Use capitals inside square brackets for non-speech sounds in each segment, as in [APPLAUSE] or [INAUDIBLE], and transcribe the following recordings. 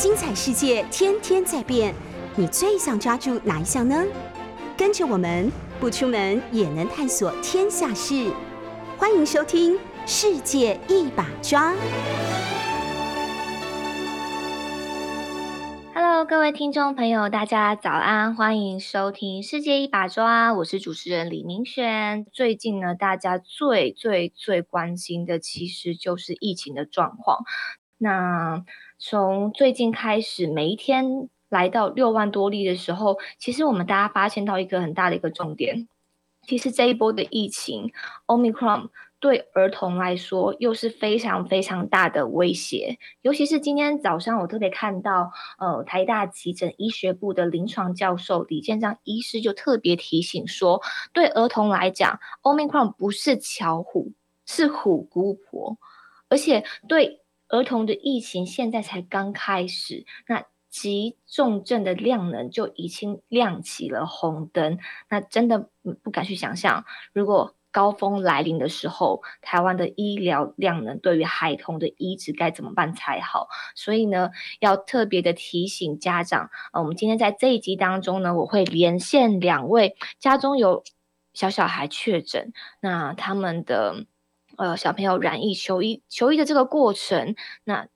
精彩世界天天在变，你最想抓住哪一项呢？跟着我们不出门也能探索天下事，欢迎收听《世界一把抓》。Hello，各位听众朋友，大家早安，欢迎收听《世界一把抓》，我是主持人李明轩。最近呢，大家最最最关心的其实就是疫情的状况。那从最近开始，每一天来到六万多例的时候，其实我们大家发现到一个很大的一个重点，其实这一波的疫情，Omicron 对儿童来说又是非常非常大的威胁。尤其是今天早上，我特别看到，呃，台大急诊医学部的临床教授李建章医师就特别提醒说，对儿童来讲，Omicron 不是巧虎，是虎姑婆，而且对。儿童的疫情现在才刚开始，那急重症的量能就已经亮起了红灯，那真的不敢去想象，如果高峰来临的时候，台湾的医疗量能对于孩童的医治该怎么办才好？所以呢，要特别的提醒家长，呃，我们今天在这一集当中呢，我会连线两位家中有小小孩确诊，那他们的。呃，小朋友染疫求医求医的这个过程，那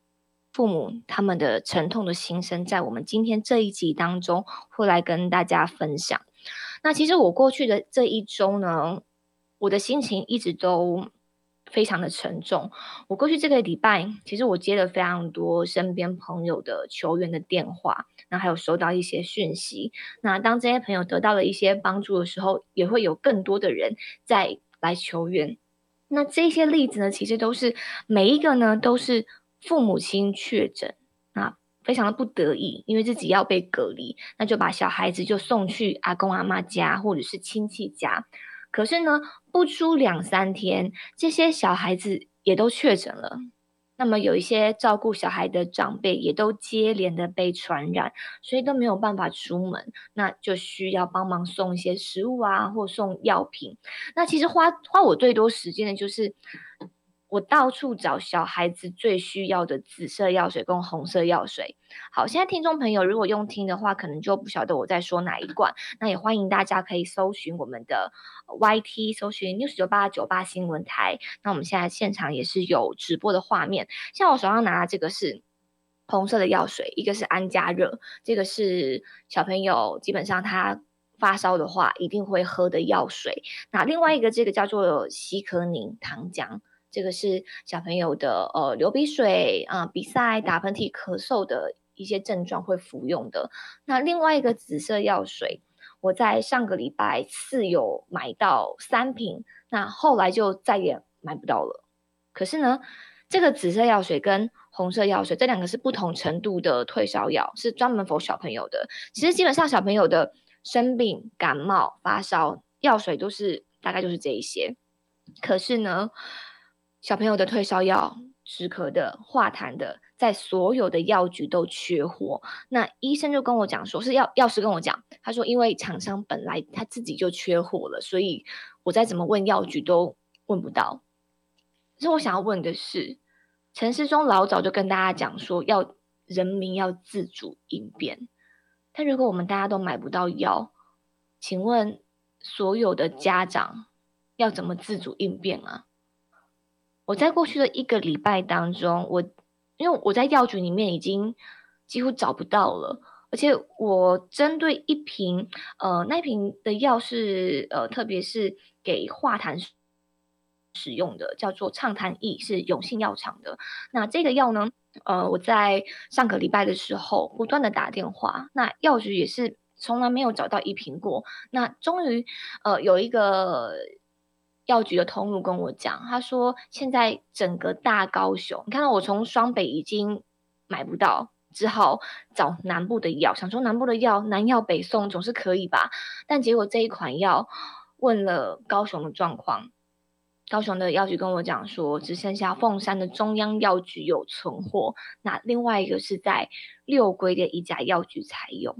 父母他们的沉痛的心声，在我们今天这一集当中会来跟大家分享。那其实我过去的这一周呢，我的心情一直都非常的沉重。我过去这个礼拜，其实我接了非常多身边朋友的求援的电话，那还有收到一些讯息。那当这些朋友得到了一些帮助的时候，也会有更多的人在来求援。那这些例子呢，其实都是每一个呢，都是父母亲确诊，啊，非常的不得已，因为自己要被隔离，那就把小孩子就送去阿公阿妈家或者是亲戚家，可是呢，不出两三天，这些小孩子也都确诊了。那么有一些照顾小孩的长辈也都接连的被传染，所以都没有办法出门，那就需要帮忙送一些食物啊，或送药品。那其实花花我最多时间的就是。我到处找小孩子最需要的紫色药水跟红色药水。好，现在听众朋友如果用听的话，可能就不晓得我在说哪一罐。那也欢迎大家可以搜寻我们的 YT，搜寻 news 九八九八新闻台。那我们现在现场也是有直播的画面。像我手上拿的这个是红色的药水，一个是安佳热，这个是小朋友基本上他发烧的话一定会喝的药水。那另外一个这个叫做西可宁糖浆。这个是小朋友的呃流鼻水啊、鼻塞、打喷嚏、咳嗽的一些症状会服用的。那另外一个紫色药水，我在上个礼拜四有买到三瓶，那后来就再也买不到了。可是呢，这个紫色药水跟红色药水这两个是不同程度的退烧药，是专门否小朋友的。其实基本上小朋友的生病、感冒、发烧药水都是大概就是这一些。可是呢。小朋友的退烧药、止咳的、化痰的，在所有的药局都缺货。那医生就跟我讲说，是药药师跟我讲，他说因为厂商本来他自己就缺货了，所以我再怎么问药局都问不到。可是我想要问的是，陈世忠老早就跟大家讲说，要人民要自主应变。但如果我们大家都买不到药，请问所有的家长要怎么自主应变啊？我在过去的一个礼拜当中，我因为我在药局里面已经几乎找不到了，而且我针对一瓶呃那瓶的药是呃特别是给化痰使用的，叫做畅痰液，是永信药厂的。那这个药呢，呃我在上个礼拜的时候不断的打电话，那药局也是从来没有找到一瓶过。那终于呃有一个。药局的通路跟我讲，他说现在整个大高雄，你看到我从双北已经买不到，只好找南部的药，想说南部的药南药北送总是可以吧？但结果这一款药问了高雄的状况，高雄的药局跟我讲说，只剩下凤山的中央药局有存货，那另外一个是在六龟的一家药局才有，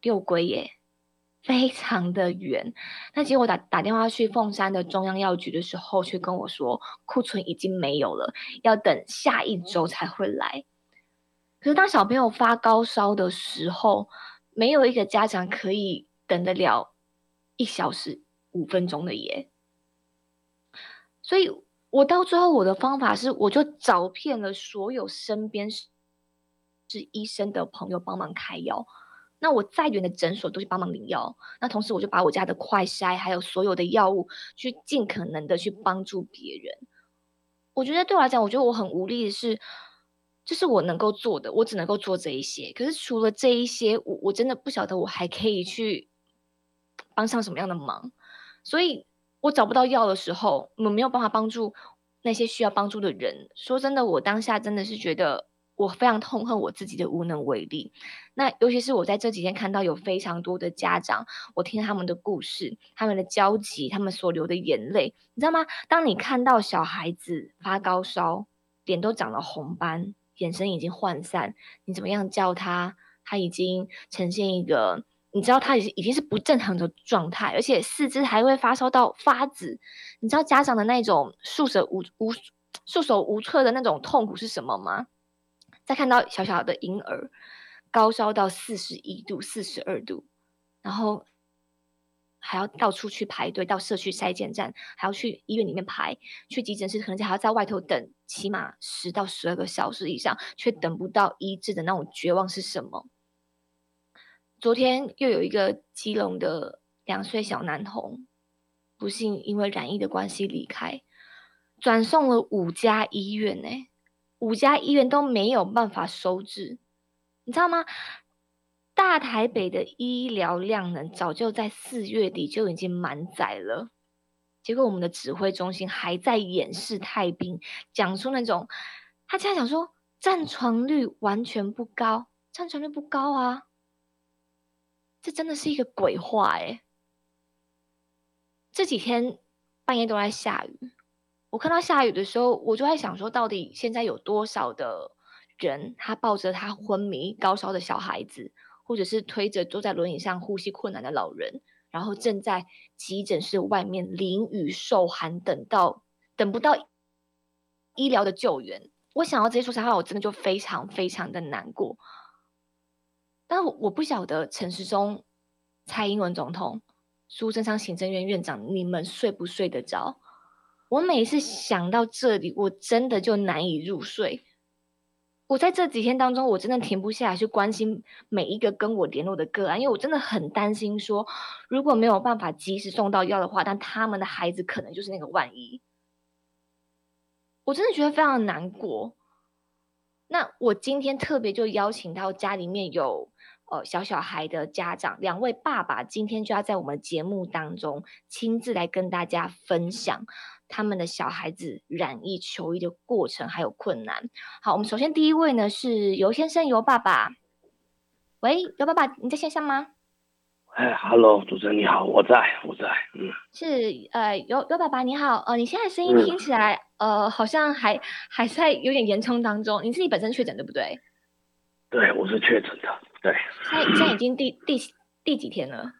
六龟耶。非常的远，那结果打打电话去凤山的中央药局的时候，却跟我说库存已经没有了，要等下一周才会来。可是当小朋友发高烧的时候，没有一个家长可以等得了一小时五分钟的耶。所以我到最后我的方法是，我就找遍了所有身边是是医生的朋友帮忙开药。那我再远的诊所都去帮忙领药，那同时我就把我家的快筛还有所有的药物，去尽可能的去帮助别人。我觉得对我来讲，我觉得我很无力的是，这是我能够做的，我只能够做这一些。可是除了这一些，我我真的不晓得我还可以去帮上什么样的忙。所以我找不到药的时候，我没有办法帮助那些需要帮助的人。说真的，我当下真的是觉得。我非常痛恨我自己的无能为力。那尤其是我在这几天看到有非常多的家长，我听他们的故事，他们的焦急，他们所流的眼泪，你知道吗？当你看到小孩子发高烧，脸都长了红斑，眼神已经涣散，你怎么样叫他？他已经呈现一个，你知道他已经已经是不正常的状态，而且四肢还会发烧到发紫。你知道家长的那种束手无无束手无策的那种痛苦是什么吗？再看到小小的婴儿高烧到四十一度、四十二度，然后还要到处去排队，到社区筛检站，还要去医院里面排，去急诊室，可能还要在外头等起码十到十二个小时以上，却等不到医治的那种绝望是什么？昨天又有一个基隆的两岁小男童，不幸因为染疫的关系离开，转送了五家医院呢。五家医院都没有办法收治，你知道吗？大台北的医疗量能早就在四月底就已经满载了，结果我们的指挥中心还在掩饰太平，讲出那种他竟然讲说占床率完全不高，占床率不高啊，这真的是一个鬼话哎！这几天半夜都在下雨。我看到下雨的时候，我就在想说，到底现在有多少的人，他抱着他昏迷、高烧的小孩子，或者是推着坐在轮椅上呼吸困难的老人，然后正在急诊室外面淋雨受寒，等到等不到医疗的救援。我想要这些说实话，我真的就非常非常的难过。但我我不晓得陈时中、蔡英文总统、苏贞昌行政院院长，你们睡不睡得着？我每次想到这里，我真的就难以入睡。我在这几天当中，我真的停不下来去关心每一个跟我联络的个案，因为我真的很担心，说如果没有办法及时送到药的话，但他们的孩子可能就是那个万一。我真的觉得非常难过。那我今天特别就邀请到家里面有呃小小孩的家长，两位爸爸，今天就要在我们节目当中亲自来跟大家分享。他们的小孩子染疫求医的过程还有困难。好，我们首先第一位呢是尤先生，尤爸爸。喂，尤爸爸，你在线上吗？哎，Hello，主持人你好，我在，我在，嗯。是，呃，尤尤爸爸你好，呃，你现在声音听起来，呃，好像还还在有点严重当中。你自己本身确诊对不对？对，我是确诊的，对。现在现在已经第第第几天了？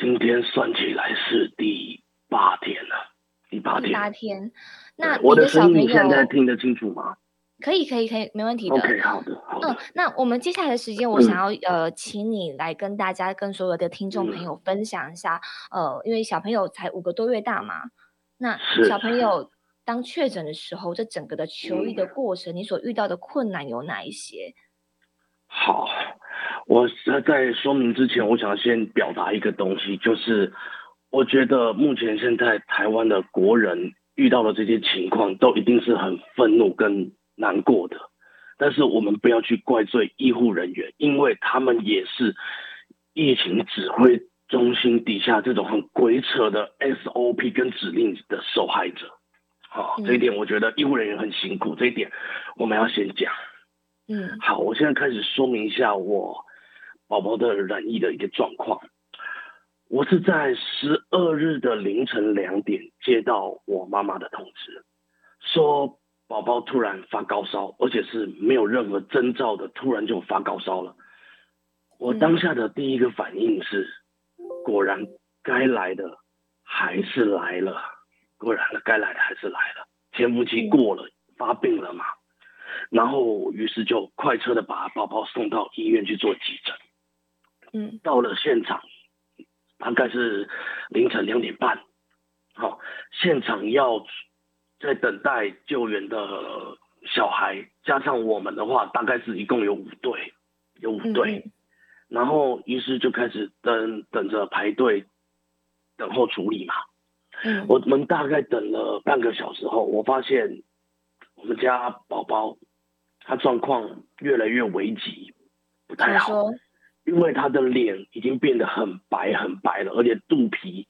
今天算起来是第八天了。第八天，那我的小朋友现在听得清楚吗？可以，可以，可以，没问题的。OK，好的，好的。嗯，那我们接下来的时间，我想要呃，请你来跟大家、跟所有的听众朋友分享一下，呃，因为小朋友才五个多月大嘛，那小朋友当确诊的时候，这整个的求医的过程，你所遇到的困难有哪一些？好，我在说明之前，我想先表达一个东西，就是。我觉得目前现在台湾的国人遇到的这些情况，都一定是很愤怒跟难过的。但是我们不要去怪罪医护人员，因为他们也是疫情指挥中心底下这种很鬼扯的 SOP 跟指令的受害者。好，这一点我觉得医护人员很辛苦，这一点我们要先讲。嗯，好，我现在开始说明一下我宝宝的染疫的一个状况。我是在十二日的凌晨两点接到我妈妈的通知，说宝宝突然发高烧，而且是没有任何征兆的，突然就发高烧了。我当下的第一个反应是，果然该来的还是来了，果然了该来的还是来了，潜伏期过了，发病了嘛。然后于是就快车的把宝宝送到医院去做急诊。嗯，到了现场，大概是凌晨两点半。好，现场要在等待救援的小孩，加上我们的话，大概是一共有五队，有五队。然后医师就开始等等着排队等候处理嘛。嗯，我们大概等了半个小时后，我发现我们家宝宝他状况越来越危急，不太好。因为他的脸已经变得很白很白了，而且肚皮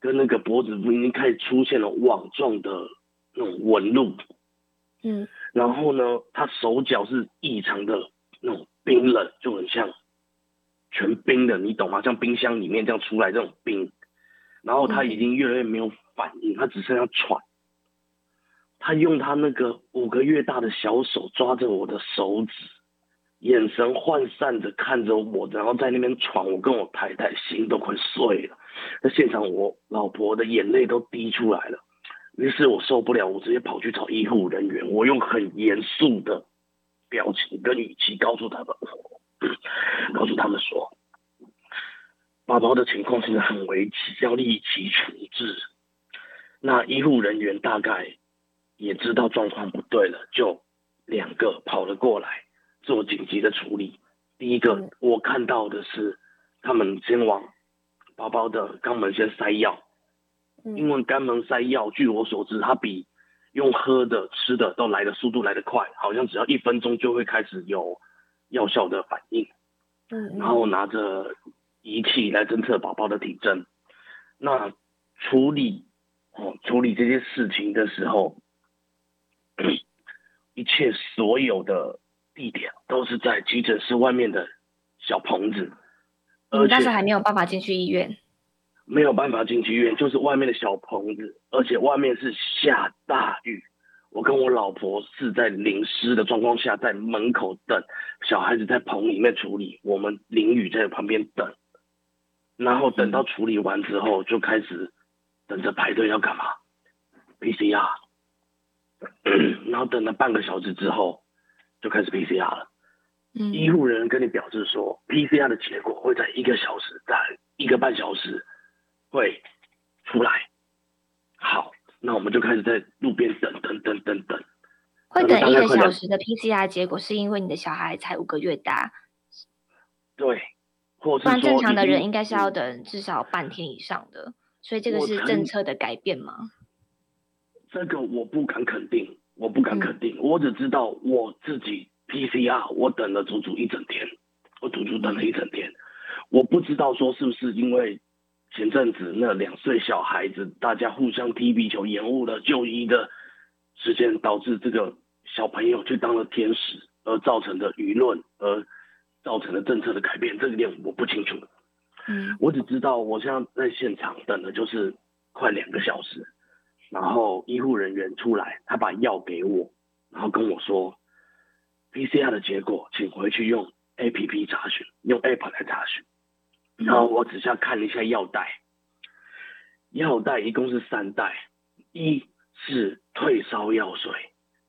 跟那个脖子部已经开始出现了网状的那种纹路。嗯，然后呢，他手脚是异常的那种冰冷，就很像全冰的，你懂吗？像冰箱里面这样出来这种冰。然后他已经越来越没有反应，他只剩下喘。他用他那个五个月大的小手抓着我的手指。眼神涣散的看着我，然后在那边喘，我跟我太太心都快碎了。在现场，我老婆的眼泪都滴出来了。于是我受不了，我直接跑去找医护人员，我用很严肃的表情跟语气告诉他们，告诉他们说，宝宝的情况现在很危急，要立即处置。那医护人员大概也知道状况不对了，就两个跑了过来。做紧急的处理。第一个，我看到的是他们先往宝宝的肛门先塞药，因为肛门塞药，据我所知，它比用喝的、吃的都来的速度来得快，好像只要一分钟就会开始有药效的反应。嗯，然后拿着仪器来侦测宝宝的体征。那处理哦，处理这些事情的时候，[CLEARS THROAT] 一切所有的。地点都是在急诊室外面的小棚子，嗯，但是还没有办法进去医院，没有办法进去医院，就是外面的小棚子，而且外面是下大雨。我跟我老婆是在淋湿的状况下，在门口等小孩子在棚里面处理，我们淋雨在旁边等，然后等到处理完之后，就开始等着排队要干嘛？PCR，[COUGHS] 然后等了半个小时之后。就开始 PCR 了，嗯，医护人员跟你表示说，PCR 的结果会在一个小时，在一个半小时会出来。好，那我们就开始在路边等等等等等。会等一个小时的 PCR 结果，是因为你的小孩才五个月大。对，或不然正常的人应该是要等至少半天以上的，所以这个是政策的改变吗？这个我不敢肯定。我不敢肯定，我只知道我自己 PCR，我等了足足一整天，我足足等了一整天。我不知道说是不是因为前阵子那两岁小孩子大家互相踢皮球，延误了就医的时间，导致这个小朋友去当了天使，而造成的舆论，而造成的政策的改变，这一点我不清楚。嗯，我只知道我现在在现场等的就是快两个小时。然后医护人员出来，他把药给我，然后跟我说，PCR 的结果，请回去用 APP 查询，用 App 来查询。然后我只需要看了一下药袋，药袋一共是三袋，一是退烧药水，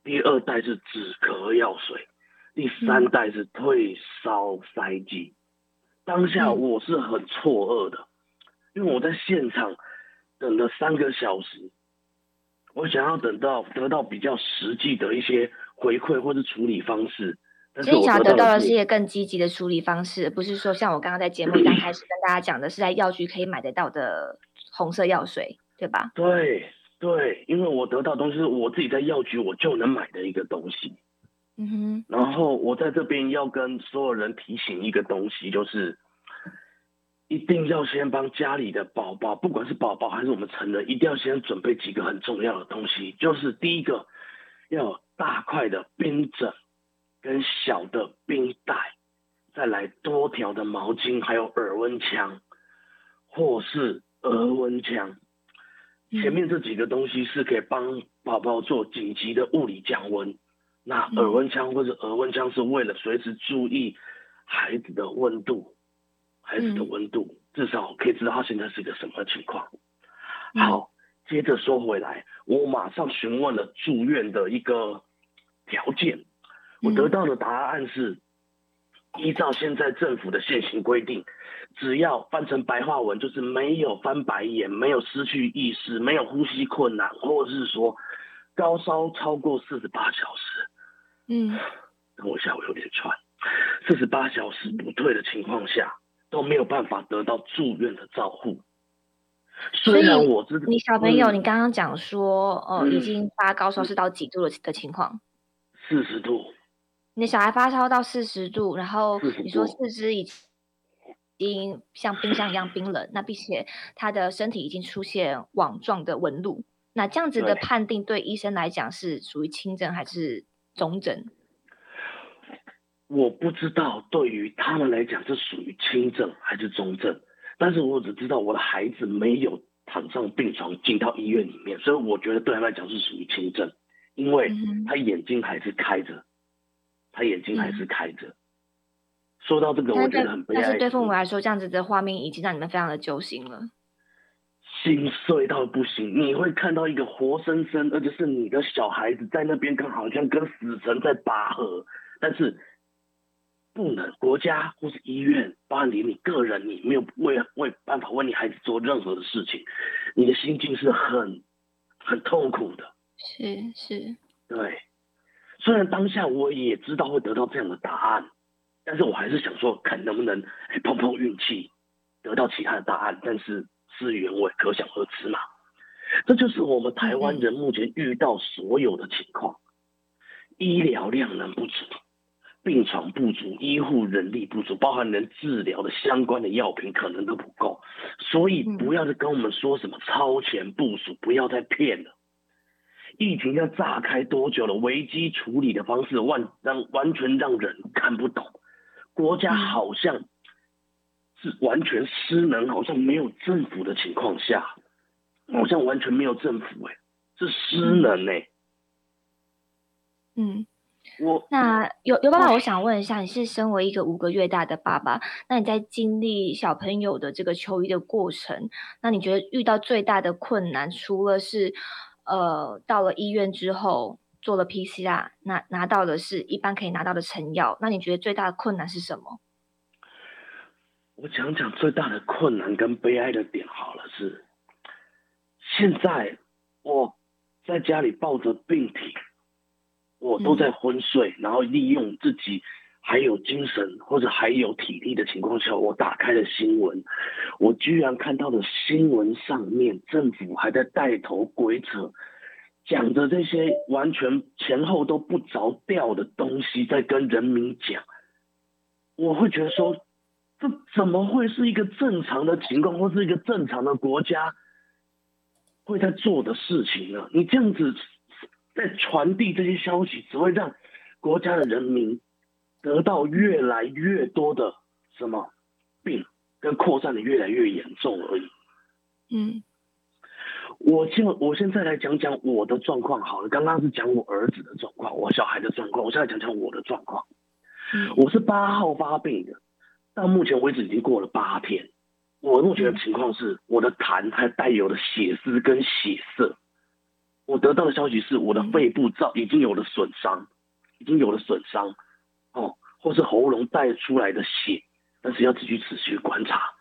第二袋是止咳药水，第三袋是退烧塞剂。当下我是很错愕的，因为我在现场等了三个小时。我想要等到得到比较实际的一些回馈或者处理方式，所以想要得到的是一个更积极的处理方式，不是说像我刚刚在节目刚开始跟大家讲的，是在药局可以买得到的红色药水，对吧？对对，因为我得到东西是我自己在药局我就能买的一个东西。嗯哼。然后我在这边要跟所有人提醒一个东西，就是。一定要先帮家里的宝宝，不管是宝宝还是我们成人，一定要先准备几个很重要的东西。就是第一个，要大块的冰枕跟小的冰袋，再来多条的毛巾，还有耳温枪或是额温枪。前面这几个东西是可以帮宝宝做紧急的物理降温。那耳温枪或者额温枪是为了随时注意孩子的温度。孩子的温度，至少可以知道他现在是一个什么情况。好，接着说回来，我马上询问了住院的一个条件。我得到的答案是，依照现在政府的现行规定，只要翻成白话文，就是没有翻白眼，没有失去意识，没有呼吸困难，或者是说高烧超过四十八小时。嗯，等我一下，我有点喘。四十八小时不退的情况下，都没有办法得到住院的照护。虽然我知道你小朋友，嗯你刚刚讲说，呃，嗯已经发高烧是到几度的的情况？四十度，你的小孩发烧到四十度，然后你说四肢已经像冰箱一样冰冷，那并且他的身体已经出现网状的纹路，那这样子的判定对医生来讲是属于轻症还是中症？我不知道对于他们来讲这属于轻症还是中症，但是我只知道我的孩子没有躺上病床进到医院里面，所以我觉得对他来讲是属于轻症，因为他眼睛还是开着，他眼睛还嗯是开着。说到这个，我觉得很悲哀。但是对父母来说，这样子的画面已经让你们非常的揪心了。心碎到不行，你会看到一个活生生，而且是你的小孩子在那边，跟好像跟死神在拔河，但是不能国家或是医院，包含你你个人，你没有为为办法为你孩子做任何的事情，你的心境是很很痛苦的。是是，对，虽然当下我也知道会得到这样的答案，但是我还是想说，看能不能哎碰碰运气，得到其他的答案。但是事与愿违，可想而知嘛。这就是我们台湾人目前遇到所有的情况：医疗量能不足，病床不足，医护人力不足，包含能治疗的相关的药品可能都不够。所以不要再跟我们说什么超前部署，不要再骗了。疫情要炸开多久了？危机处理的方式完让完全让人看不懂，国家好像是完全失能，好像没有政府的情况下，好像完全没有政府、哎，是失能哎、嗯。我那有有爸爸，我想问一下，你是身为一个五个月大的爸爸，那你在经历小朋友的这个求医的过程，那你觉得遇到最大的困难，除了是呃到了医院之后做了 PCR，拿拿到的是一般可以拿到的成药，那你觉得最大的困难是什么？我讲讲最大的困难跟悲哀的点好了，是现在我在家里抱着病体，我都在昏睡，然后利用自己还有精神或者还有体力的情况下，我打开了新闻，我居然看到了新闻上面政府还在带头鬼扯，讲着这些完全前后都不着调的东西，在跟人民讲，我会觉得说。这怎么会是一个正常的情况，或是一个正常的国家会在做的事情呢？你这样子在传递这些消息，只会让国家的人民得到越来越多的什么病，跟扩散的越来越严重而已。嗯我现我现在来讲讲我的状况好了，刚刚是讲我儿子的状况，我小孩的状况，我现在讲讲我的状况。嗯我是八号发病的，到目前为止已经过了八天。我目前的情况是，我的痰还带有了血丝跟血色。我得到的消息是，我的肺部造已经有了损伤，已经有了损伤，哦，或是喉咙带出来的血，但是要继续持续观察。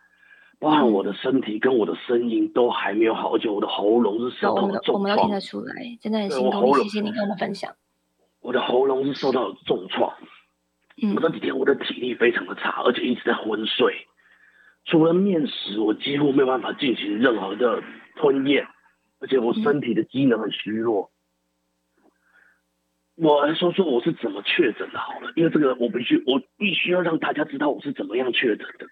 包含我的身体跟我的声音都还没有好，而且我的喉咙是受我到了重创我们都听创得，出来，真的很谢谢你跟我们分享。我的喉咙是受到了重创。嗯我这几天我的体力非常的差，而且一直在昏睡。除了面食，我几乎没有办法进行任何的吞咽，而且我身体的机能很虚弱。我来说说我是怎么确诊的好了，因为这个我必须我必须要让大家知道我是怎么样确诊的。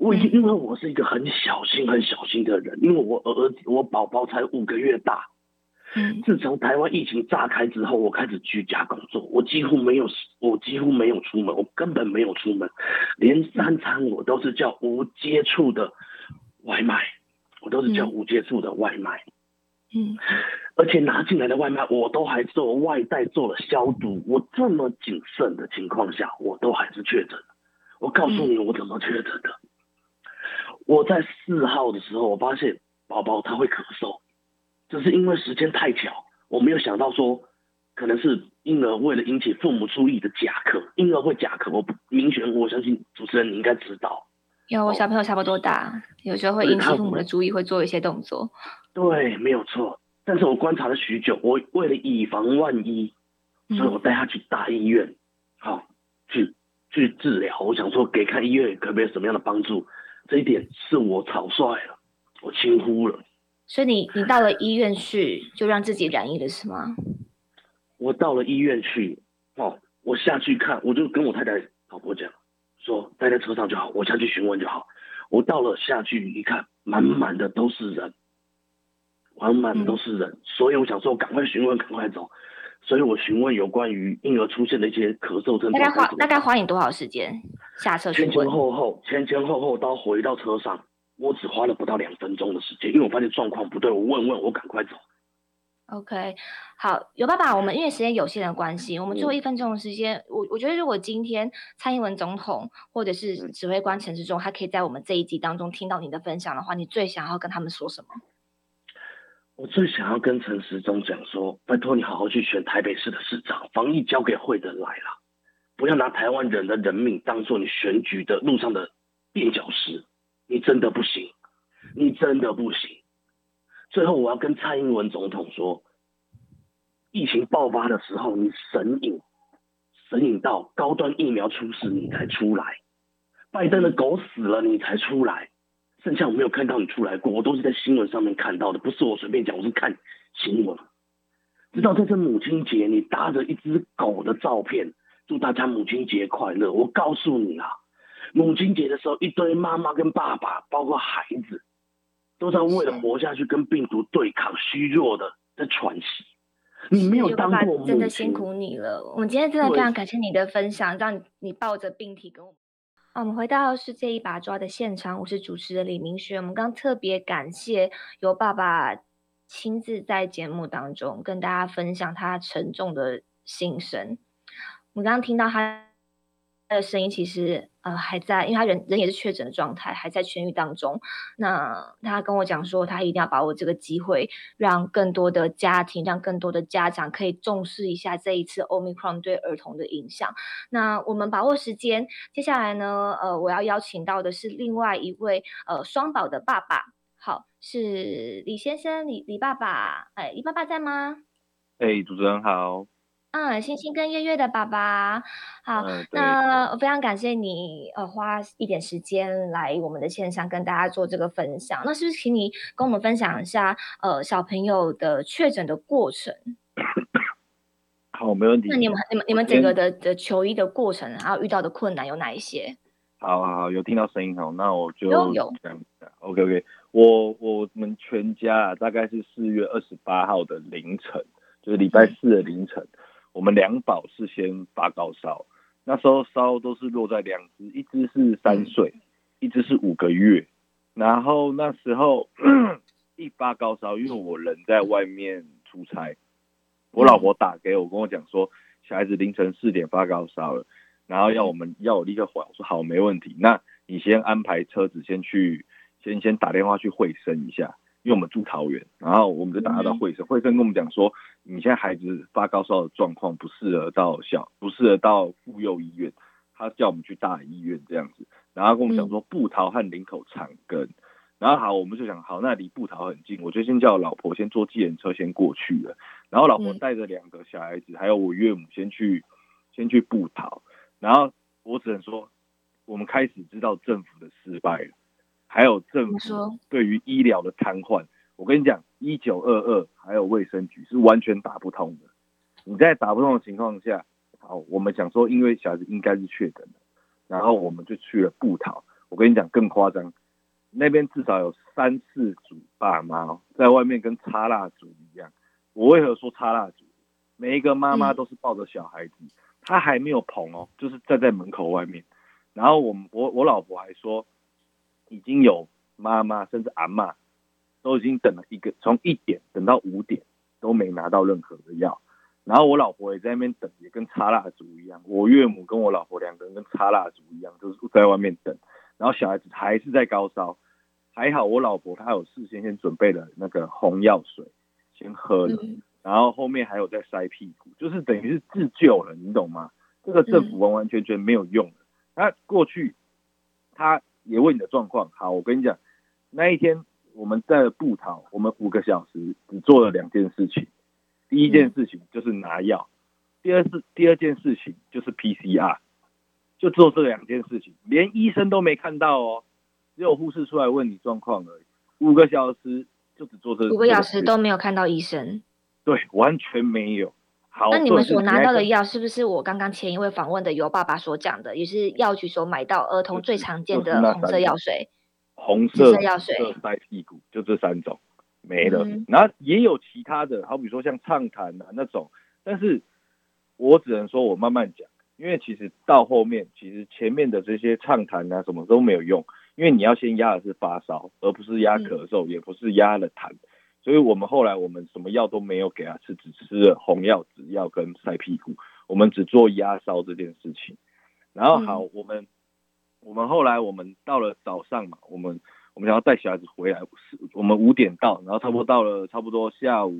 我已经因为我是一个很小心很小心的人，因为我儿子我宝宝才五个月大，嗯自从台湾疫情炸开之后，我开始居家工作，我几乎没有，我几乎没有出门，我根本没有出门，连三餐我都是叫无接触的外卖，我都是叫嗯无接触的外卖，嗯而且拿进来的外卖我都还做外带做了消毒，我这么谨慎的情况下，我都还是确诊了。我告诉你我怎么确诊的，我在四号的时候，我发现宝宝他会咳嗽。只是因为时间太巧，我没有想到说，可能是婴儿为了引起父母注意的假咳，婴儿会假咳，我不明显，我相信主持人你应该知道。有我小朋友差不多大，有时候会引起父母的注意，会做一些动作。对，没有错。但是我观察了许久，我为了以防万一，所以我带他去大医院，好去去治疗。我想说，给看医院可不可以什么样的帮助？这一点是我草率了，我轻忽了。所以你你到了医院去，就让自己染疫了是吗？我到了医院去，哦，我下去看，我就跟我太太老婆讲，说待在车上就好，我下去询问就好。我到了下去一看，满满的都是人，满满的都是人，所以我想说赶快询问，赶快走。所以我询问有关于婴儿出现的一些咳嗽症状。大概花大概花你多少时间下车前前后后，前前后后到回到车上，我只花了不到两分钟的时间，因为我发现状况不对，我问问我赶快走。OK，好，有爸爸，我们因为时间有限的关系，我们最后一分钟的时间，我我觉得如果今天蔡英文总统或者是指挥官陈时中，他可以在我们这一集当中听到你的分享的话，你最想要跟他们说什么？我最想要跟陈时中讲说，拜托你好好去选台北市的市长，防疫交给会的来了，不要拿台湾人的人命当做你选举的路上的垫脚石，你真的不行，你真的不行。最后，我要跟蔡英文总统说，疫情爆发的时候，你神隐，神隐到高端疫苗出事你才出来，拜登的狗死了你才出来，剩下我没有看到你出来过，我都是在新闻上面看到的，不是我随便讲，我是看新闻。直到这次母亲节，你搭着一只狗的照片，祝大家母亲节快乐。我告诉你啊，母亲节的时候，一堆妈妈跟爸爸，包括孩子。都在为了活下去跟病毒对抗，虚弱的在喘息。你没有当过真的辛苦你了。我们今天真的非常感谢你的分享，让你抱着病体跟我们。我们回到世界一把抓的现场，我是主持人李明轩。我们刚特别感谢由爸爸亲自在节目当中跟大家分享他沉重的心声。我们刚刚听到。他的声音其实呃还在，因为他人人也是确诊的状态，还在痊愈当中。那他跟我讲说，他一定要把握这个机会，让更多的家庭，让更多的家长可以重视一下这一次 Omicron 对儿童的影响。那我们把握时间，接下来呢，呃，我要邀请到的是另外一位呃双宝的爸爸，好，是李先生，李李爸爸，哎，李爸爸在吗？哎，主持人好。嗯，星星跟月月的爸爸，好，那我非常感谢你，呃，花一点时间来我们的线上跟大家做这个分享。那是不是请你跟我们分享一下，呃，小朋友的确诊的过程？[COUGHS] 好，没问题。那你们、你们、你们整个的的求医的过程，还有遇到的困难有哪一些？好好好，有听到声音好，那我就有有。OK OK，我我们全家啊，大概是四月二十八号的凌晨，就是礼拜四的凌晨。我们两宝是先发高烧，那时候烧都是落在两只，一只是三岁，一只是五个月。然后那时候 [COUGHS] 一发高烧，因为我人在外面出差，我老婆打给我跟我讲说，小孩子凌晨四点发高烧了，然后要我们要我立刻回，我说好，没问题。那你先安排车子先去，先先打电话去会生一下。因为我们住桃园，然后我们就打到会生，会生跟我们讲说，你现在孩子发高烧的状况不适合到小，不适合到妇幼医院，他叫我们去大医院这样子，然后跟我们讲说布桃和林口长庚，然后好，我们就想好，那离布桃很近，我就先叫老婆先坐计程车先过去了，然后老婆带着两个小孩子，还有我岳母先去先去布桃，然后我只能说，我们开始知道政府的失败了。还有政府对于医疗的瘫痪，我跟你讲，一九二二还有卫生局是完全打不通的。你在打不通的情况下，好，我们想说，因为小孩子应该是确诊的，然后我们就去了布桃。我跟你讲更夸张，那边至少有三四组爸妈在外面跟插蜡烛一样。我为何说插蜡烛？每一个妈妈都是抱着小孩子，他还没有捧哦，就是站在门口外面。然后我我我老婆还说。已经有妈妈甚至阿妈都已经等了一个从一点等到五点都没拿到任何的药，然后我老婆也在那边等，也跟插蜡烛一样。我岳母跟我老婆两个人跟插蜡烛一样，就是在外面等。然后小孩子还是在高烧，还好我老婆她有事先先准备了那个红药水，先喝了。然后后面还有在塞屁股，就是等于是自救了，你懂吗？这个政府完完全全没有用的。那过去他也问你的状况，好，我跟你讲，那一天我们在布桃，我们五个小时只做了两件事情，第一件事情就是拿药，第二是第二件事情就是 PCR，就做这两件事情，连医生都没看到哦，只有护士出来问你状况而已，五个小时就只做这五个小时都没有看到医生，对，完全没有。好，那你们所拿到的药药是不是我刚刚前一位访问的尤爸爸所讲的，也是药局所买到儿童最常见的红色药水？红色色药水塞屁股，就这三种没了。嗯然后也有其他的，好比说像畅谈啊那种，但是我只能说我慢慢讲，因为其实到后面，其实前面的这些畅谈啊什么都没有用，因为你要先压的是发烧，而不是压咳嗽，也不是压了痰。所以我们后来我们什么药都没有给他吃，只吃了红药、紫药跟晒屁股，我们只做压烧这件事情。然后好，我们我们后来我们到了早上嘛，我们我们想要带小孩子回来，是我们五点到，然后差不多到了差不多下午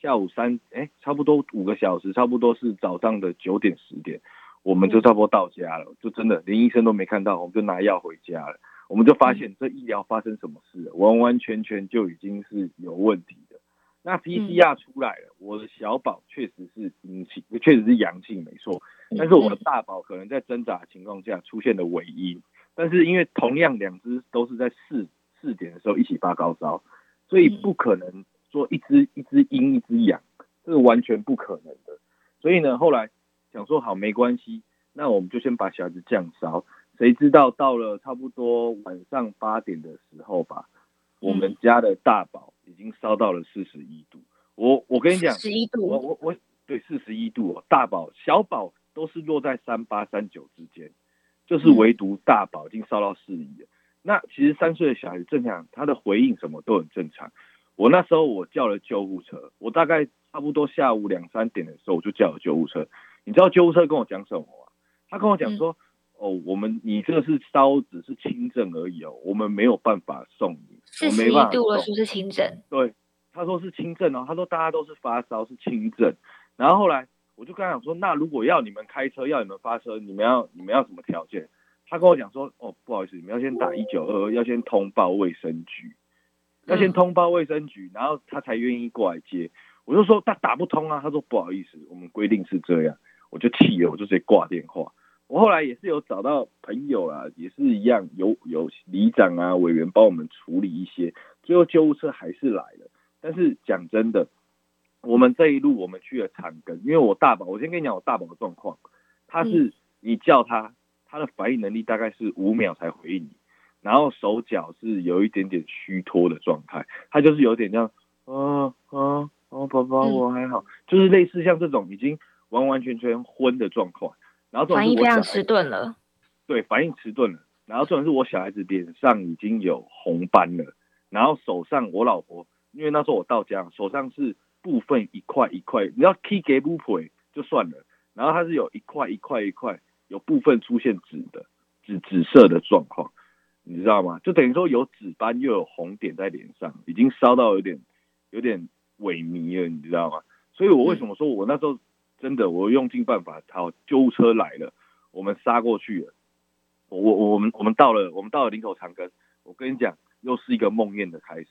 下午三哎，差不多五个小时，差不多是早上的九点十点，我们就差不多到家了，就真的连医生都没看到，我们就拿药回家了。我们就发现这医疗发生什么事了，完完全全就已经是有问题的。那 PCR 出来了，我的小宝确实是阴性，确实是阳性，没错。但是我的大宝可能在挣扎的情况下出现了尾阴，但是因为同样两只都是在四四点的时候一起发高烧，所以不可能说一只一只阴一只阳，这是完全不可能的。所以呢，后来想说好没关系，那我们就先把小孩子降烧。谁知道到了差不多晚上八点的时候吧，我们家的大宝已经烧到了四十一度。我我跟你讲，十一度，我我我对四十一度哦，大宝小宝都是落在三八三九之间，就是唯独大宝已经烧到四一了。那其实三岁的小孩子正常，他的回应什么都很正常。我那时候我叫了救护车，我大概差不多下午两三点的时候我就叫了救护车。你知道救护车跟我讲什么吗？他跟我讲说。哦，我们你这个是烧只是轻症而已哦，我们没有办法送你，四十一度了，是不是轻症？对，他说是轻症哦，他说大家都是发烧是轻症，然后后来我就跟他讲说，那如果要你们开车，要你们发车，你们要你们要什么条件？他跟我讲说，哦，不好意思，你们要先打一九二二，要先通报卫生局，要先通报卫生局，然后他才愿意过来接。我就说他打不通啊，他说不好意思，我们规定是这样，我就气了，我就直接挂电话。我后来也是有找到朋友啊，也是一样，有有里长啊、委员帮我们处理一些，最后救护车还是来了。但是讲真的，我们这一路我们去了长庚，因为我大宝，我先跟你讲我大宝的状况，他是你叫他，他的反应能力大概是五秒才回应你，然后手脚是有一点点虚脱的状态，他就是有点这样，啊啊哦，宝宝我还好，就是类似像这种已经完完全全昏的状况。然后反应非常迟钝了，对，反应迟钝了。然后重点是我小孩子脸上已经有红斑了，然后手上我老婆，因为那时候我到家，手上是部分一块一块，你要 key 给不赔就算了，然后它是有一块一块一块，有部分出现紫的紫紫色的状况，你知道吗？就等于说有紫斑又有红点在脸上，已经烧到有点有点萎靡了，你知道吗？所以我为什么说我那时候。真的，我用尽办法，好，救护车来了，我们杀过去了。我我我们我们到了，我们到了林口长庚。我跟你讲，又是一个梦魇的开始。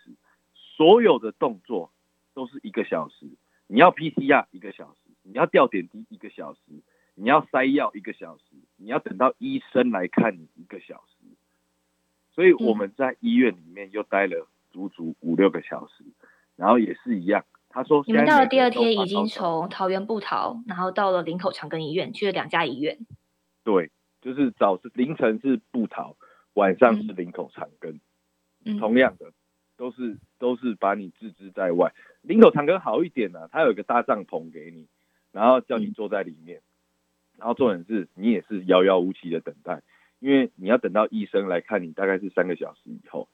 所有的动作都是一个小时，你要 PCR 一个小时，你要吊点滴一个小时，你要塞药一个小时，你要等到医生来看你一个小时。所以我们在医院里面又待了足足五六个小时，然后也是一样。他说：“你们到了第二天已经从桃园布逃，然后到了林口长庚医院，去了两家医院。对，就是早是凌晨是布逃，晚上是林口长庚，嗯、同样的都是都是把你置之在外。林口长庚好一点呢、啊，它有一个大帐篷给你，然后叫你坐在里面，然后重点是你也是遥遥无期的等待，因为你要等到医生来看你，大概是三个小时以后，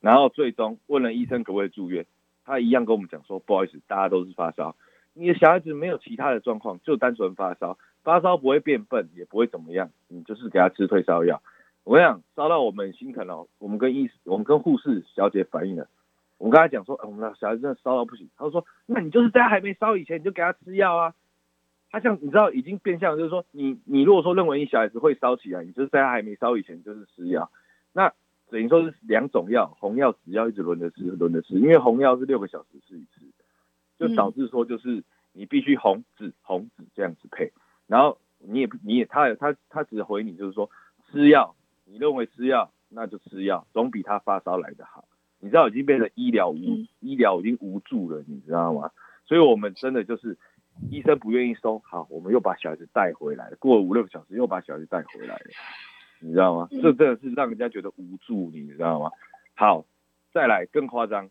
然后最终问了医生可不可以住院。”他一样跟我们讲说，不好意思，大家都是发烧，你的小孩子没有其他的状况，就单纯发烧，发烧不会变笨，也不会怎么样，你就是给他吃退烧药。我跟你讲，烧到我们心疼了，我们跟医，我们跟护士小姐反映了，我们跟他讲说，我们的小孩子真的烧到不行。他说，那你就是在他还没烧以前你就给他吃药啊。他像你知道已经变相就是说，你你如果说认为你小孩子会烧起来，你就是在他还没烧以前就是吃药。那等于说是两种药，红药、紫药一直轮着吃，轮着吃。因为红药是六个小时吃一次，就导致说就是你必须红紫红紫这样子配。然后你也你也他他他只回你就是说吃药，你认为吃药那就吃药，总比他发烧来的好。你知道已经变成医疗无医疗已经无助了，你知道吗？所以我们真的就是医生不愿意收，好，我们又把小孩子带回来了。过了五六个小时，又把小孩子带回来了，你知道吗？这真的是让人家觉得无助，你知道吗？好，再来更夸张，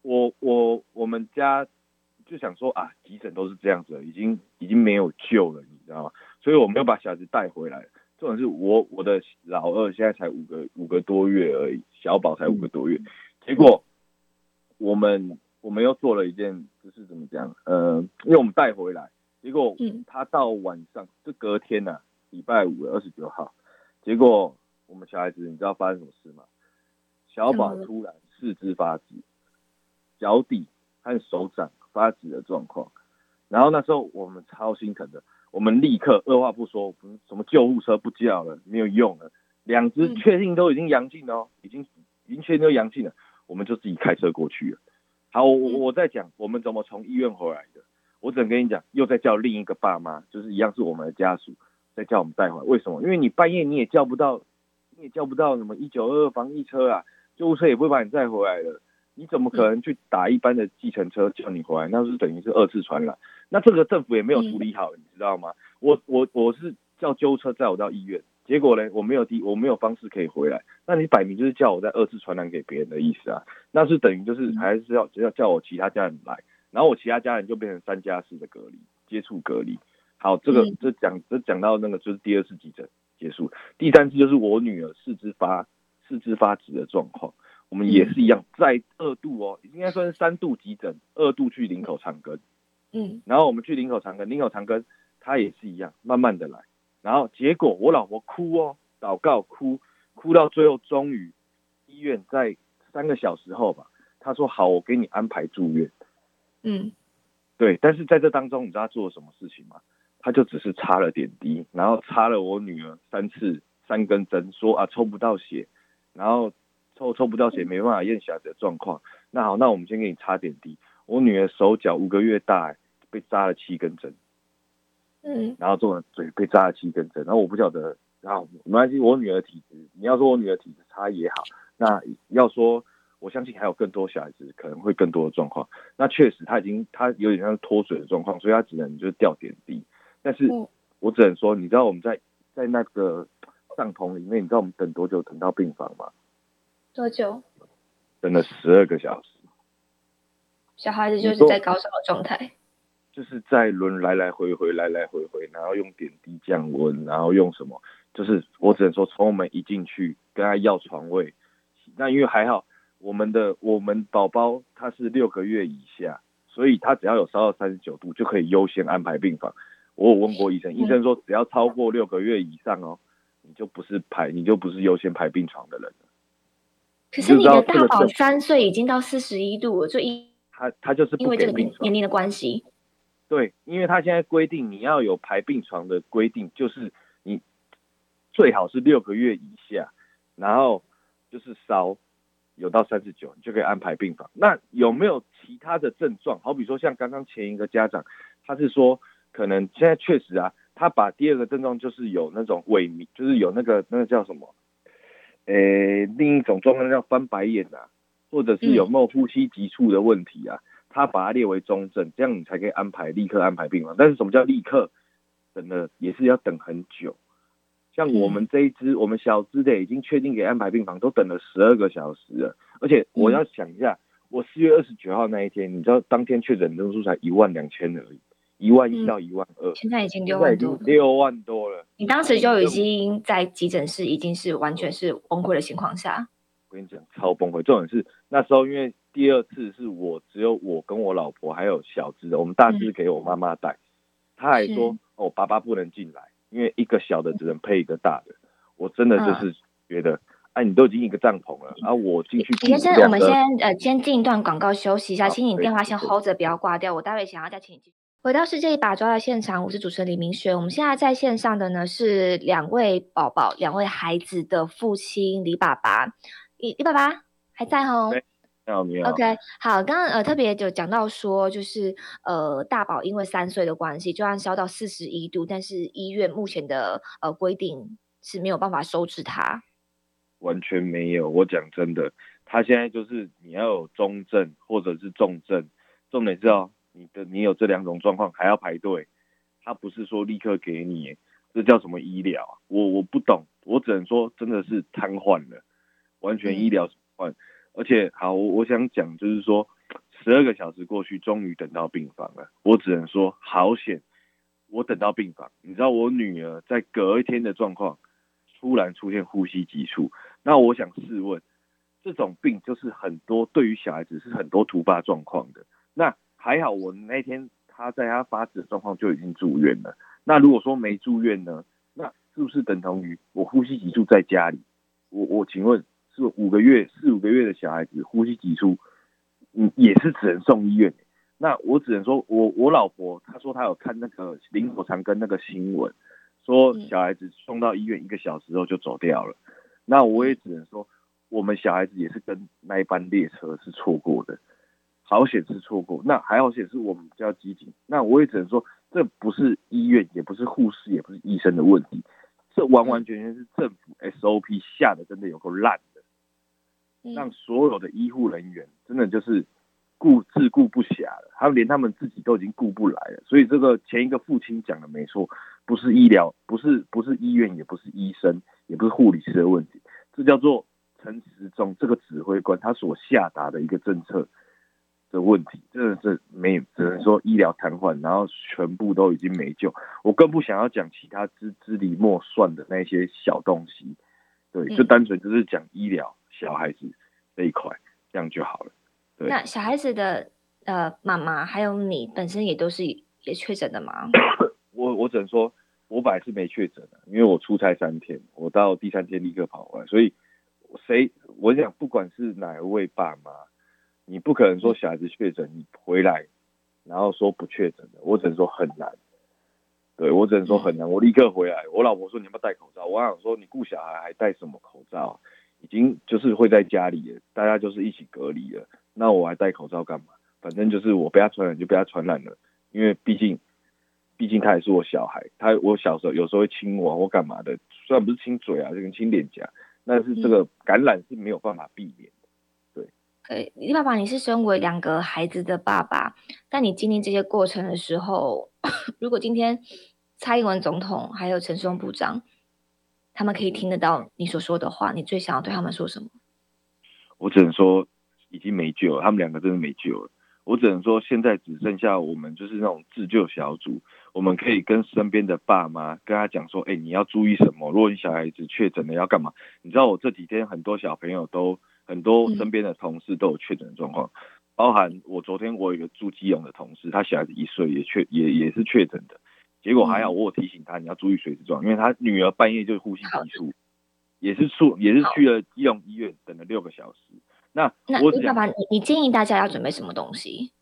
我我我们家就想说啊，急诊都是这样子，已经已经没有救了，你知道吗？所以我们又把小孩子带回来。重点是我我的老二现在才五个五个多月而已，小宝才五个多月。结果我们我们又做了一件，就是怎么讲？呃，因为我们带回来，结果他到晚上就隔天呐，礼拜五二十九号，结果我们小孩子你知道发生什么事吗？小宝突然四肢发紫，脚底和手掌发紫的状况，然后那时候我们超心疼的，我们立刻二话不说，什么救护车不叫了，没有用了，两只确定都已经阳性了哦，已经已经确定都阳性了。我们就自己开车过去了。好，我我在讲我们怎么从医院回来的。我只能跟你讲，又在叫另一个爸妈，就是一样是我们的家属，在叫我们带回来。为什么？因为你半夜你也叫不到，你也叫不到什么一九二二防疫车啊，救护车也不会把你载回来的。你怎么可能去打一般的计程车叫你回来？那是等于是二次传染。那这个政府也没有处理好，你知道吗？我我我是叫救护车载我到医院。结果呢，我没有地，我没有方式可以回来。那你摆明就是叫我在二次传染给别人的意思啊？那是等于就是还是要要叫我其他家人来，然后我其他家人就变成三加四的隔离，接触隔离。好，这个这讲这讲到那个就是第二次急诊结束，第三次就是我女儿四肢发四肢发直的状况，我们也是一样在二度哦，应该算是三度急诊，二度去林口长庚。嗯，然后我们去林口长庚，林口长庚他也是一样，慢慢的来。然后结果我老婆哭哦，祷告哭，哭到最后终于医院在三个小时后吧，他说好，我给你安排住院。嗯，对，但是在这当中，你知道他做了什么事情吗？他就只是插了点滴，然后插了我女儿三次三根针，说啊抽不到血，然后抽抽不到血，没办法验小孩的状况。那好，那我们先给你插点滴。我女儿手脚五个月大，被扎了七根针。嗯，然后做完嘴被扎了七根针，然后我不晓得，然后没关系，我女儿体质，你要说我女儿体质差也好，那要说我相信还有更多小孩子可能会更多的状况，那确实她已经她有点像脱水的状况，所以她只能就是吊点滴，但是我只能说，你知道我们在在那个帐篷里面，你知道我们等多久等到病房吗？多久？等了十二个小时。小孩子就是在高烧的状态。就是在轮来来回回来来回回，然后用点滴降温，然后用什么？就是我只能说，从我们一进去跟他要床位，那因为还好，我们的我们宝宝他是六个月以下，所以他只要有烧到三十九度就可以优先安排病房。我有问过医生，医生说只要超过六个月以上哦，你就不是排，你就不是优先排病床的人了。可是你的大宝三岁已经到四十一度了，就一他他就是因为这个年年龄的关系。对，因为他现在规定你要有排病床的规定，就是你最好是六个月以下，然后就是烧有到三十九，你就可以安排病房。那有没有其他的症状？好比说像刚刚前一个家长，他是说可能现在确实啊，他把第二个症状就是有那种萎靡，就是有那个那个叫什么？诶，另一种状况叫翻白眼啊，或者是有没有呼吸急促的问题啊？他把它列为中症，这样你才可以安排立刻安排病房。但是什么叫立刻？等了也是要等很久。像我们这一支，我们小支的已经确定给安排病房，都等了十二个小时了。而且我要想一下，我四月二十九号那一天，你知道当天确诊人数才一万两千而已，一万一到一万二，现在已经六万多，六万多了。你当时就已经在急诊室，已经是完全是崩溃的情况下。我跟你讲，超崩溃。重点是那时候因为。第二次是我只有我跟我老婆还有小只的，我们大只给我妈妈带，他还说哦，爸爸不能进来，因为一个小的只能配一个大的。我真的就是觉得啊，你都已经一个帐篷了，然啊，我进去。先生，我们先呃先进一段广告休息一下，好请你电话先 hold 着，不要挂掉，我待会想要再请你。回到世界一把抓的现场，我是主持人李明轩。我们现在在线上的呢是两位宝宝、两位孩子的父亲李爸爸，李李爸爸还在哦。对你好，你好。OK，好，刚刚呃特别就讲到说，就是呃大宝因为三岁的关系，就算烧到四十一度，但是医院目前的呃规定是没有办法收治他。完全没有。我讲真的，他现在就是你要有中症或者是重症，重点是要你的你有这两种状况还要排队，他不是说立刻给你，这叫什么医疗啊？我我不懂，我只能说真的是瘫痪了，完全医疗瘫痪。而且好，我我想讲就是说，十二个小时过去，终于等到病房了，我只能说好险，我等到病房。你知道我女儿在隔一天的状况，突然出现呼吸急促。那我想试问，这种病就是很多对于小孩子是很多突发状况的。那还好，我那天他在他发指的状况就已经住院了。那如果说没住院呢？那是不是等同于我呼吸急促在家里？我我请问是五个月四五个月的小孩子呼吸急促，嗯，也是只能送医院。那我只能说我我老婆她说她有看那个林火长跟那个新闻，说嗯小孩子送到医院一个小时后就走掉了。那我也只能说，我们小孩子也是跟那一班列车是错过的，好险是错过。那还好险是我们比较积极。那我也只能说，这不是医院，也不是护士，也不是医生的问题，这完完全全是政府 SOP 下的真的有够烂的，嗯让所有的医护人员真的就是顾自顾不暇了，他们连他们自己都已经顾不来了。所以这个前一个父亲讲的没错，不是医疗，不是不是医院，也不是医生，也不是护理师的问题，这叫做陈时中这个指挥官他所下达的一个政策的问题，真的是没有，只能说医疗瘫痪，然后全部都已经没救。我更不想要讲其他支支离莫算的那些小东西，对，嗯就单纯就是讲医疗小孩子这一块，这样就好了。对那小孩子的呃妈妈还有你本身也都是也确诊的吗？[COUGHS] 我我只能说，我本来是没确诊的，因为我出差三天，我到第三天立刻跑回来，所以谁我想不管是哪一位爸妈，你不可能说小孩子确诊你回来，然后说不确诊的，我只能说很难。对我只能说很难，我立刻回来。我老婆说你要不要戴口罩？我想说你顾小孩还戴什么口罩啊？已经就是会在家里了，大家就是一起隔离了，那我还戴口罩干嘛？反正就是我被他传染就被他传染了，因为毕竟毕竟他也是我小孩，他我小时候有时候会亲我或干嘛的，虽然不是亲嘴啊，就跟亲脸颊，但是这个感染是没有办法避免的。对，李爸爸，你是身为两个孩子的爸爸，但你经历这些过程的时候，[COUGHS] 如果今天蔡英文总统还有陈松部长，他们可以听得到你所说的话，你最想要对他们说什么？我只能说已经没救了，他们两个真的没救了。我只能说现在只剩下我们就是那种自救小组，我们可以跟身边的爸妈跟他讲说，哎、你要注意什么？如果你小孩子确诊了要干嘛？你知道我这几天很多小朋友都很多身边的同事都有确诊的状况，包含我昨天我有一个住基隆的同事，他小孩子一岁也确也也是确诊的，结果还好我有提醒他你要注意水质状况，因为他女儿半夜就呼吸急促，也是出也是去了基隆医院等了六个小时。那那爸爸，你你建议大家要准备什么东西？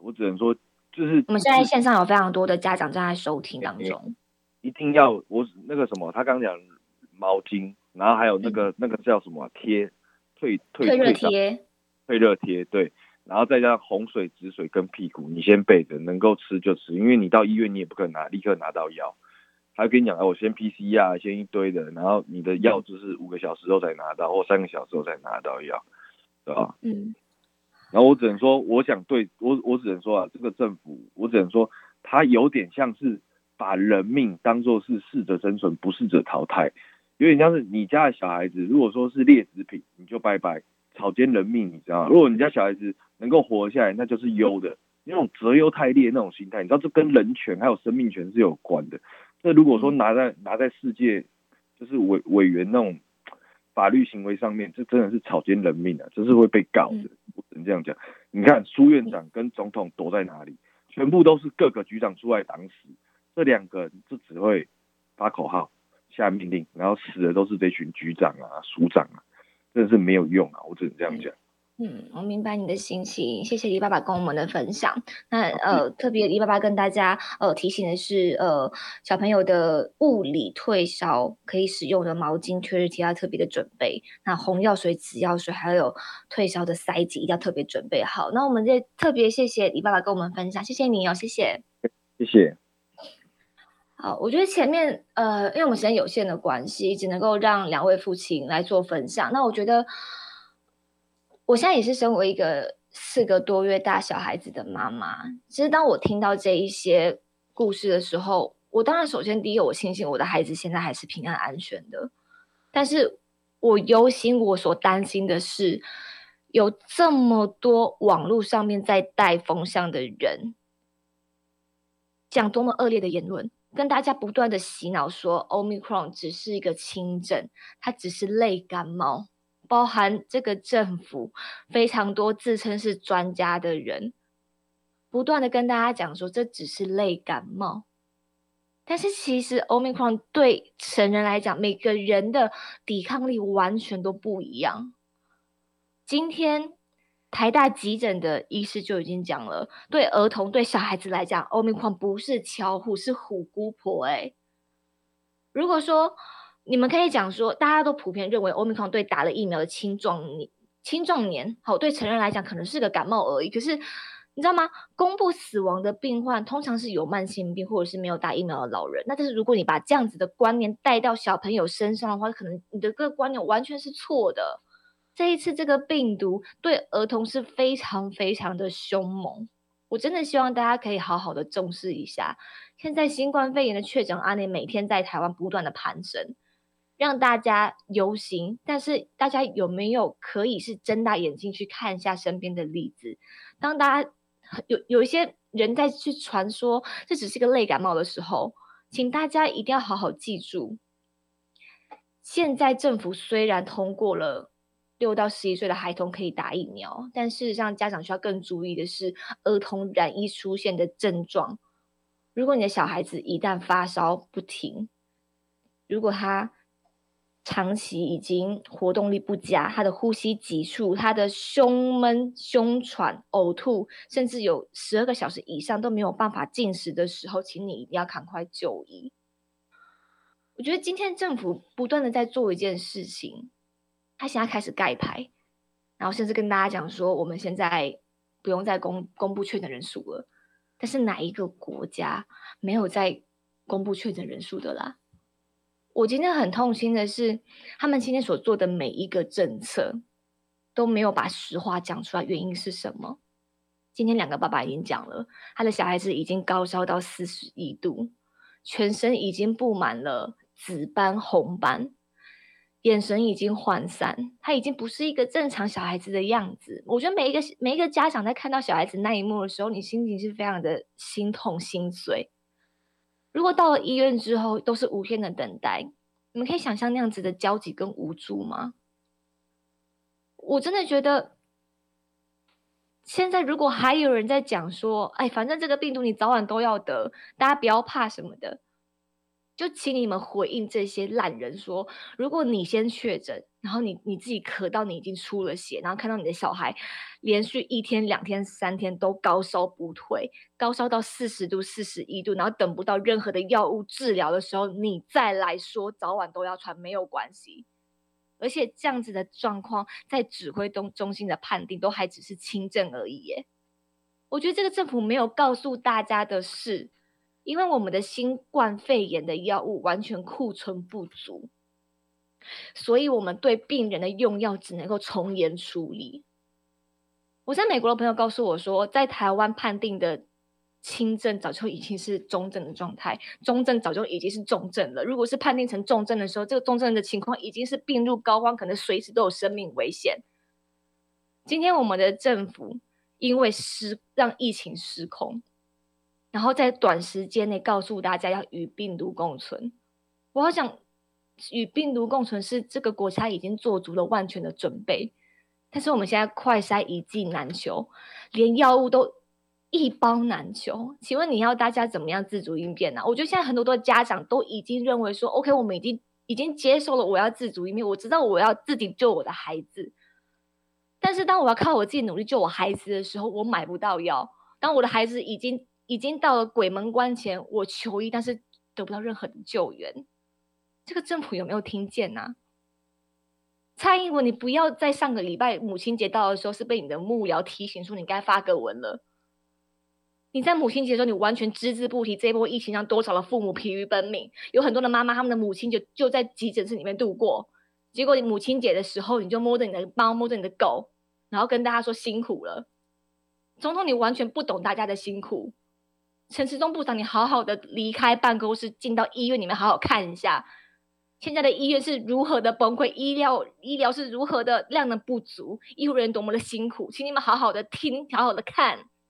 我只能说，就是我们现在线上有非常多的家长正在收听当中，一定要我那个什么，他刚讲毛巾，然后还有那个、那个叫什么啊贴退退退热贴，退热贴，对，然后再加上洪水止水跟屁股，你先备着，能够吃就吃，因为你到医院你也不可能拿立刻拿到药，他跟你讲，哎，我先 PCR 先一堆的，然后你的药就是五个小时后才拿到，或三个小时后才拿到药，对吧？嗯，然后我只能说，我想对我我只能说啊，这个政府，我只能说，他有点像是把人命当做是适者生存，不适者淘汰，有点像是你家的小孩子，如果说是劣质品，你就拜拜，草菅人命，你知道吗？如果你家小孩子能够活下来，那就是优的，那种择优汰劣那种心态，你知道这跟人权还有生命权是有关的。那如果说拿在拿在世界，就是委委员那种法律行为上面，这真的是草菅人命啊，这是会被告的。我只能这样讲。你看苏院长跟总统躲在哪里？全部都是各个局长出来挡死，这两个人就只会发口号，下命令，然后死的都是这群局长啊、署长啊，真的是没有用啊！我只能这样讲。嗯，我明白你的心情，谢谢李爸爸跟我们的分享。那呃，特别李爸爸跟大家呃提醒的是，呃，小朋友的物理退烧可以使用的毛巾、确实提要特别的准备。那红药水、紫药水还有退烧的塞剂一定要特别准备好。那我们这特别谢谢李爸爸跟我们分享，谢谢你哦，谢谢，谢谢。好，我觉得前面呃，因为我们时间有限的关系，只能够让两位父亲来做分享。那我觉得。我现在也是身为一个四个多月大小孩子的妈妈，其实当我听到这一些故事的时候，我当然首先第一个我庆幸我的孩子现在还是平安安全的，但是我忧心我所担心的是，有这么多网络上面在带风向的人，讲多么恶劣的言论，跟大家不断的洗脑说，Omicron 只是一个轻症，它只是类感冒。包含这个政府非常多自称是专家的人，不断的跟大家讲说这只是类感冒，但是其实 Omicron 对成人来讲，每个人的抵抗力完全都不一样。今天台大急诊的医师就已经讲了，对儿童、对小孩子来讲奥密克不是巧虎，是虎姑婆。哎，如果说。你们可以讲说，大家都普遍认为欧米康对打了疫苗的青壮年、青壮年，好，对成人来讲可能是个感冒而已。可是你知道吗？公布死亡的病患通常是有慢性病或者是没有打疫苗的老人。那但是如果你把这样子的观念带到小朋友身上的话，可能你的个观念完全是错的。这一次这个病毒对儿童是非常非常的凶猛，我真的希望大家可以好好的重视一下。现在新冠肺炎的确诊案例每天在台湾不断的攀升。让大家游行，但是大家有没有可以是睁大眼睛去看一下身边的例子？当大家有有一些人在去传说这只是个类感冒的时候，请大家一定要好好记住，现在政府虽然通过了六到十一岁的孩童可以打疫苗，但事实上家长需要更注意的是儿童染疫出现的症状。如果你的小孩子一旦发烧不停，如果他长期已经活动力不佳，他的呼吸急促，他的胸闷、胸喘、呕吐，甚至有十二个小时以上都没有办法进食的时候，请你一定要赶快就医。我觉得今天政府不断的在做一件事情，他现在开始盖牌，然后甚至跟大家讲说，我们现在不用再公公布确诊人数了。但是哪一个国家没有在公布确诊人数的啦？我今天很痛心的是，他们今天所做的每一个政策都没有把实话讲出来，原因是什么？今天两个爸爸已经讲了，他的小孩子已经高烧到四十一度，全身已经布满了紫斑、红斑，眼神已经涣散，他已经不是一个正常小孩子的样子。我觉得每一个每一个家长在看到小孩子那一幕的时候，你心情是非常的心痛心碎。如果到了医院之后都是无天的等待，你们可以想象那样子的焦急跟无助吗？我真的觉得，现在如果还有人在讲说，哎，反正这个病毒你早晚都要得，大家不要怕什么的。就请你们回应这些烂人说：如果你先确诊，然后你你自己咳到你已经出了血，然后看到你的小孩连续一天、两天、三天都高烧不退，高烧到四十度、四十一度，然后等不到任何的药物治疗的时候，你再来说早晚都要传没有关系。而且这样子的状况，在指挥中中心的判定都还只是轻症而已耶。我觉得这个政府没有告诉大家的是。因为我们的新冠肺炎的药物完全库存不足，所以我们对病人的用药只能够从严处理。我在美国的朋友告诉我说，在台湾判定的轻症早就已经是中症的状态，中症早就已经是重症了。如果是判定成重症的时候，这个重症的情况已经是病入膏肓，可能随时都有生命危险。今天我们的政府因为失让疫情失控。然后在短时间内告诉大家要与病毒共存，我好想与病毒共存是这个国家已经做足了万全的准备，但是我们现在快筛一剂难求，连药物都一包难求。请问你要大家怎么样自主应变呢？我觉得现在很多的家长都已经认为说，OK，我们已经已经接受了我要自主应变，我知道我要自己救我的孩子。但是当我要靠我自己努力救我孩子的时候，我买不到药。当我的孩子已经已经到了鬼门关前，我求医，但是得不到任何的救援。这个政府有没有听见呢？蔡英文，你不要在上个礼拜母亲节到的时候是被你的幕僚提醒说你该发个文了。你在母亲节的时候，你完全只字不提这波疫情让多少的父母疲于奔命，有很多的妈妈他们的母亲就就在急诊室里面度过。结果你母亲节的时候，你就摸着你的猫，摸着你的狗，然后跟大家说辛苦了。总统，你完全不懂大家的辛苦。陈时中部长，你好好的离开办公室，进到医院里面好好看一下。现在的医院是如何的崩溃，医疗医疗是如何的量能不足，医护人员多么的辛苦，请你们好好的听，好好的看。